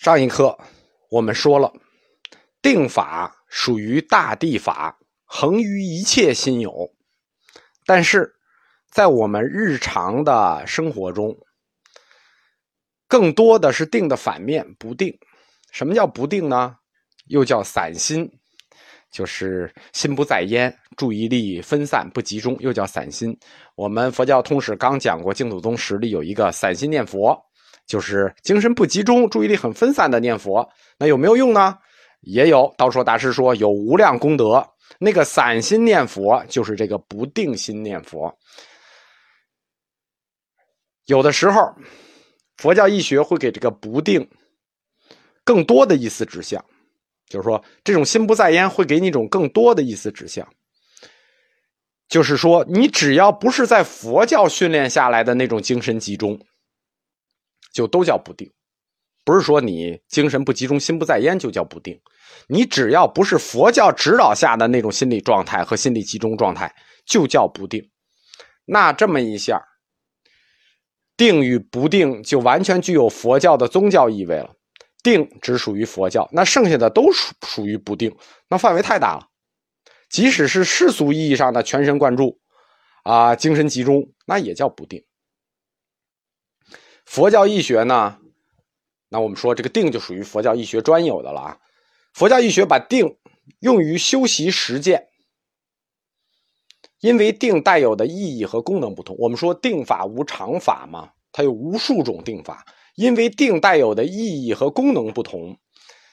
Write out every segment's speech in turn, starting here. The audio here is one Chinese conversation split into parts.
上一课我们说了，定法属于大地法，恒于一切心有。但是，在我们日常的生活中，更多的是定的反面，不定。什么叫不定呢？又叫散心，就是心不在焉，注意力分散不集中，又叫散心。我们佛教通史刚讲过，净土宗实里有一个散心念佛。就是精神不集中、注意力很分散的念佛，那有没有用呢？也有。道说大师说有无量功德。那个散心念佛就是这个不定心念佛。有的时候，佛教义学会给这个不定更多的意思指向，就是说这种心不在焉会给你一种更多的意思指向，就是说你只要不是在佛教训练下来的那种精神集中。就都叫不定，不是说你精神不集中、心不在焉就叫不定。你只要不是佛教指导下的那种心理状态和心理集中状态，就叫不定。那这么一下，定与不定就完全具有佛教的宗教意味了。定只属于佛教，那剩下的都属属于不定，那范围太大了。即使是世俗意义上的全神贯注啊，精神集中，那也叫不定。佛教义学呢，那我们说这个定就属于佛教义学专有的了啊。佛教义学把定用于修习实践，因为定带有的意义和功能不同。我们说定法无常法嘛，它有无数种定法，因为定带有的意义和功能不同，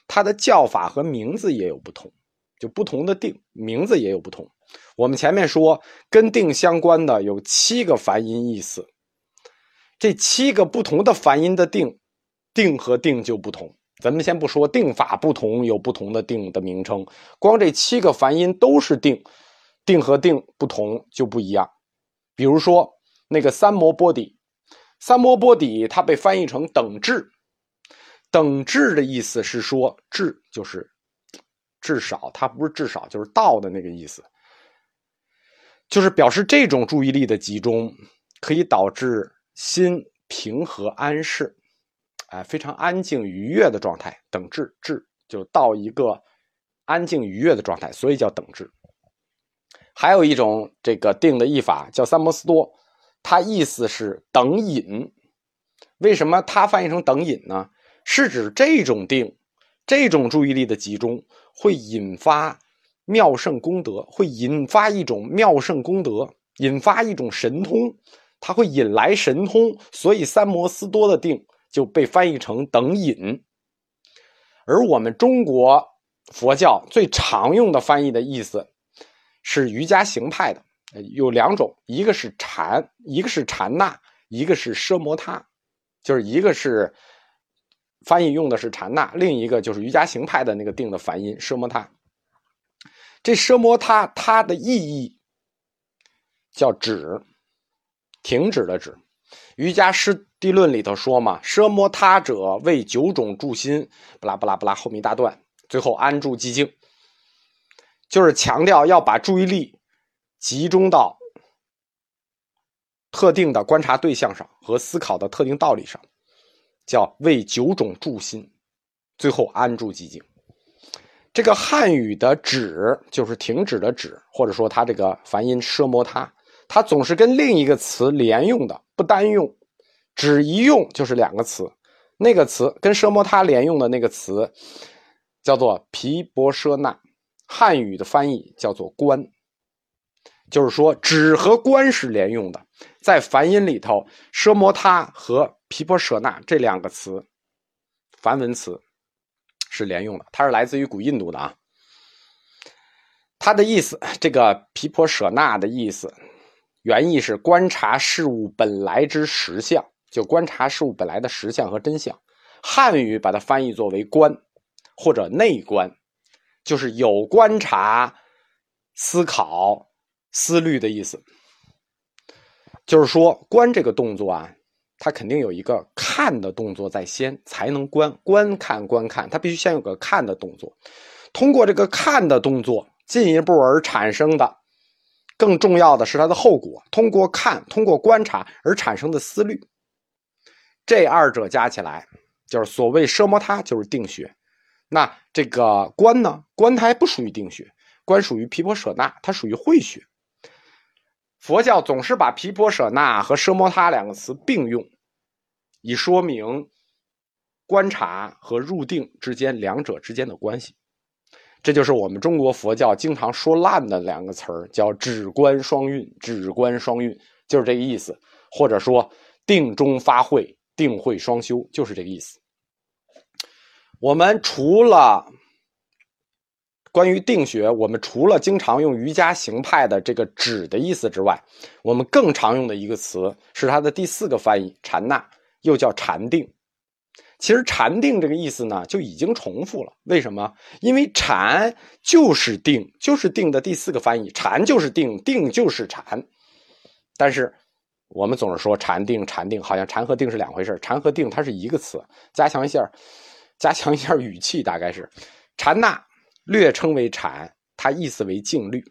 它的叫法和名字也有不同，就不同的定名字也有不同。我们前面说跟定相关的有七个梵音意思。这七个不同的梵音的定，定和定就不同。咱们先不说定法不同，有不同的定的名称，光这七个梵音都是定，定和定不同就不一样。比如说那个三摩波底，三摩波底它被翻译成等至，等至的意思是说至就是至少，它不是至少就是到的那个意思，就是表示这种注意力的集中可以导致。心平和安适，哎，非常安静愉悦的状态，等至至就到一个安静愉悦的状态，所以叫等至。还有一种这个定的译法叫三摩斯多，它意思是等引。为什么它翻译成等引呢？是指这种定，这种注意力的集中会引发妙胜功德，会引发一种妙胜功德，引发一种神通。它会引来神通，所以三摩斯多的定就被翻译成等引。而我们中国佛教最常用的翻译的意思是瑜伽行派的，有两种，一个是禅，一个是禅那，一个是奢摩他，就是一个是翻译用的是禅那，另一个就是瑜伽行派的那个定的梵音奢摩他。这奢摩他它的意义叫止。停止的止，瑜伽师地论里头说嘛，奢摩他者为九种住心，不拉不拉不拉，后面一大段，最后安住寂静，就是强调要把注意力集中到特定的观察对象上和思考的特定道理上，叫为九种住心，最后安住寂静。这个汉语的止就是停止的止，或者说它这个梵音奢摩他。它总是跟另一个词连用的，不单用，只一用就是两个词。那个词跟奢摩他连用的那个词叫做皮婆舍那，汉语的翻译叫做观，就是说只和观是连用的。在梵音里头，奢摩他和皮婆舍那这两个词，梵文词是连用的。它是来自于古印度的啊，它的意思，这个皮婆舍那的意思。原意是观察事物本来之实相，就观察事物本来的实相和真相。汉语把它翻译作为观，或者内观，就是有观察、思考、思虑的意思。就是说，观这个动作啊，它肯定有一个看的动作在先，才能观。观看、观看，它必须先有个看的动作。通过这个看的动作，进一步而产生的。更重要的是它的后果，通过看、通过观察而产生的思虑，这二者加起来就是所谓奢摩他就是定穴。那这个观呢？观它还不属于定穴，观属于毗婆舍那，它属于慧学。佛教总是把毗婆舍那和奢摩他两个词并用，以说明观察和入定之间两者之间的关系。这就是我们中国佛教经常说烂的两个词儿，叫“止观双运”。止观双运就是这个意思，或者说“定中发慧，定慧双修”就是这个意思。我们除了关于定学，我们除了经常用瑜伽行派的这个“止”的意思之外，我们更常用的一个词是它的第四个翻译“禅那”，又叫禅定。其实“禅定”这个意思呢，就已经重复了。为什么？因为“禅”就是定，就是定的第四个翻译，“禅”就是定，定就是禅。但是我们总是说“禅定”，“禅定”，好像“禅”和“定”是两回事禅”和“定”它是一个词，加强一下，加强一下语气，大概是“禅那”略称为“禅”，它意思为静虑。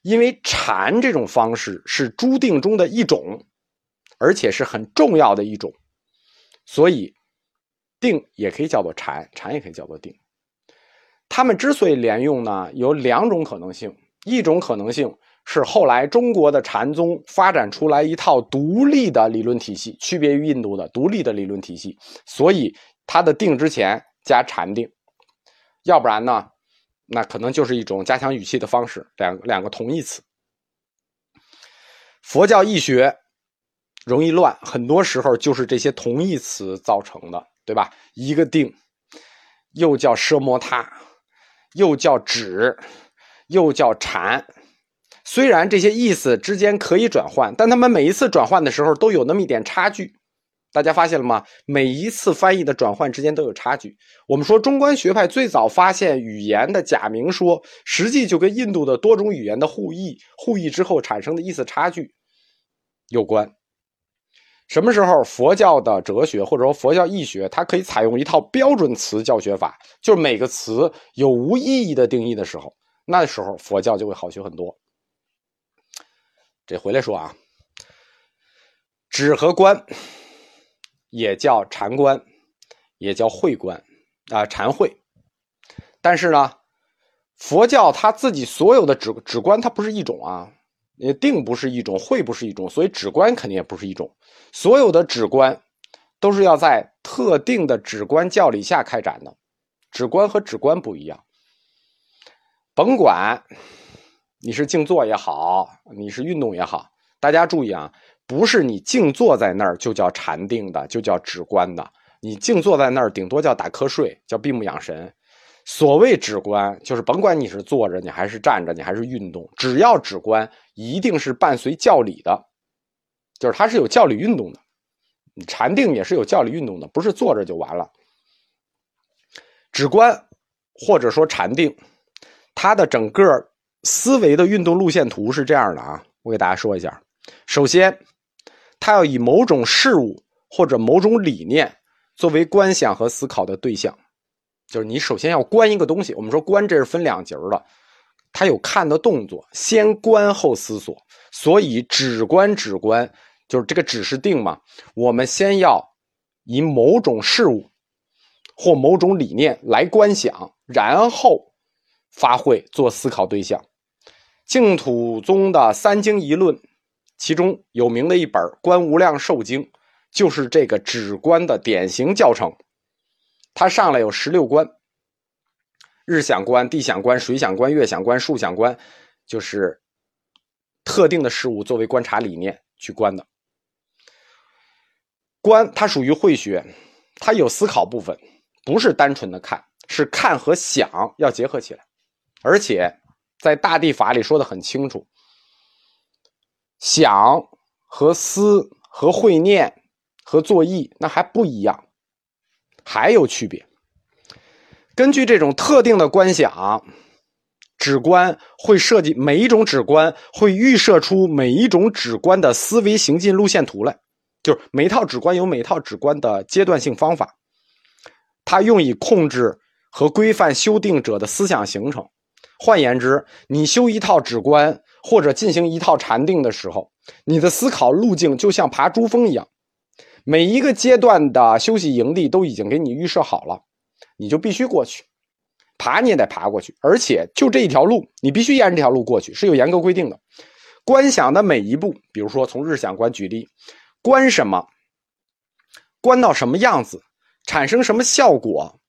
因为禅这种方式是诸定中的一种，而且是很重要的一种，所以。定也可以叫做禅，禅也可以叫做定。他们之所以连用呢，有两种可能性。一种可能性是后来中国的禅宗发展出来一套独立的理论体系，区别于印度的独立的理论体系，所以它的定之前加禅定。要不然呢，那可能就是一种加强语气的方式，两两个同义词。佛教易学容易乱，很多时候就是这些同义词造成的。对吧？一个定，又叫奢摩他，又叫止，又叫禅。虽然这些意思之间可以转换，但他们每一次转换的时候都有那么一点差距。大家发现了吗？每一次翻译的转换之间都有差距。我们说中观学派最早发现语言的假名说，实际就跟印度的多种语言的互译、互译之后产生的意思差距有关。什么时候佛教的哲学或者说佛教义学，它可以采用一套标准词教学法，就是每个词有无意义的定义的时候，那时候佛教就会好学很多。这回来说啊，止和观也叫禅观，也叫慧观啊，禅慧。但是呢，佛教它自己所有的止止观，它不是一种啊。也定不是一种，会不是一种，所以止观肯定也不是一种。所有的止观都是要在特定的止观教理下开展的。止观和止观不一样。甭管你是静坐也好，你是运动也好，大家注意啊，不是你静坐在那儿就叫禅定的，就叫止观的。你静坐在那儿，顶多叫打瞌睡，叫闭目养神。所谓止观，就是甭管你是坐着，你还是站着，你还是运动，只要止观，一定是伴随教理的，就是它是有教理运动的。禅定也是有教理运动的，不是坐着就完了。止观或者说禅定，它的整个思维的运动路线图是这样的啊，我给大家说一下。首先，它要以某种事物或者某种理念作为观想和思考的对象。就是你首先要观一个东西，我们说观这是分两节的，它有看的动作，先观后思索，所以止观止观就是这个止是定嘛，我们先要以某种事物或某种理念来观想，然后发挥做思考对象。净土宗的三经一论，其中有名的一本《观无量寿经》，就是这个止观的典型教程。它上来有十六观：日想观、地想观、水想观、月想观、树想观，就是特定的事物作为观察理念去观的。观它属于慧学，它有思考部分，不是单纯的看，是看和想要结合起来。而且在大地法里说的很清楚，想和思和会念和作意那还不一样。还有区别。根据这种特定的观想，指观会设计每一种指观会预设出每一种指观的思维行进路线图来，就是每套指观有每套指观的阶段性方法，它用以控制和规范修订者的思想形成。换言之，你修一套指观或者进行一套禅定的时候，你的思考路径就像爬珠峰一样。每一个阶段的休息营地都已经给你预设好了，你就必须过去，爬你也得爬过去，而且就这一条路，你必须沿着这条路过去，是有严格规定的。观想的每一步，比如说从日想观举例，观什么，观到什么样子，产生什么效果，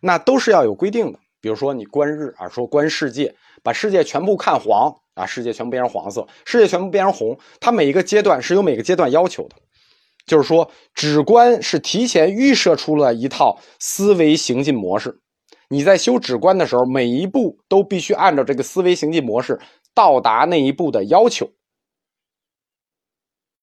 那都是要有规定的。比如说你观日啊，说观世界，把世界全部看黄啊，世界全部变成黄色，世界全部变成红，它每一个阶段是有每个阶段要求的。就是说，止观是提前预设出了一套思维行进模式。你在修止观的时候，每一步都必须按照这个思维行进模式到达那一步的要求。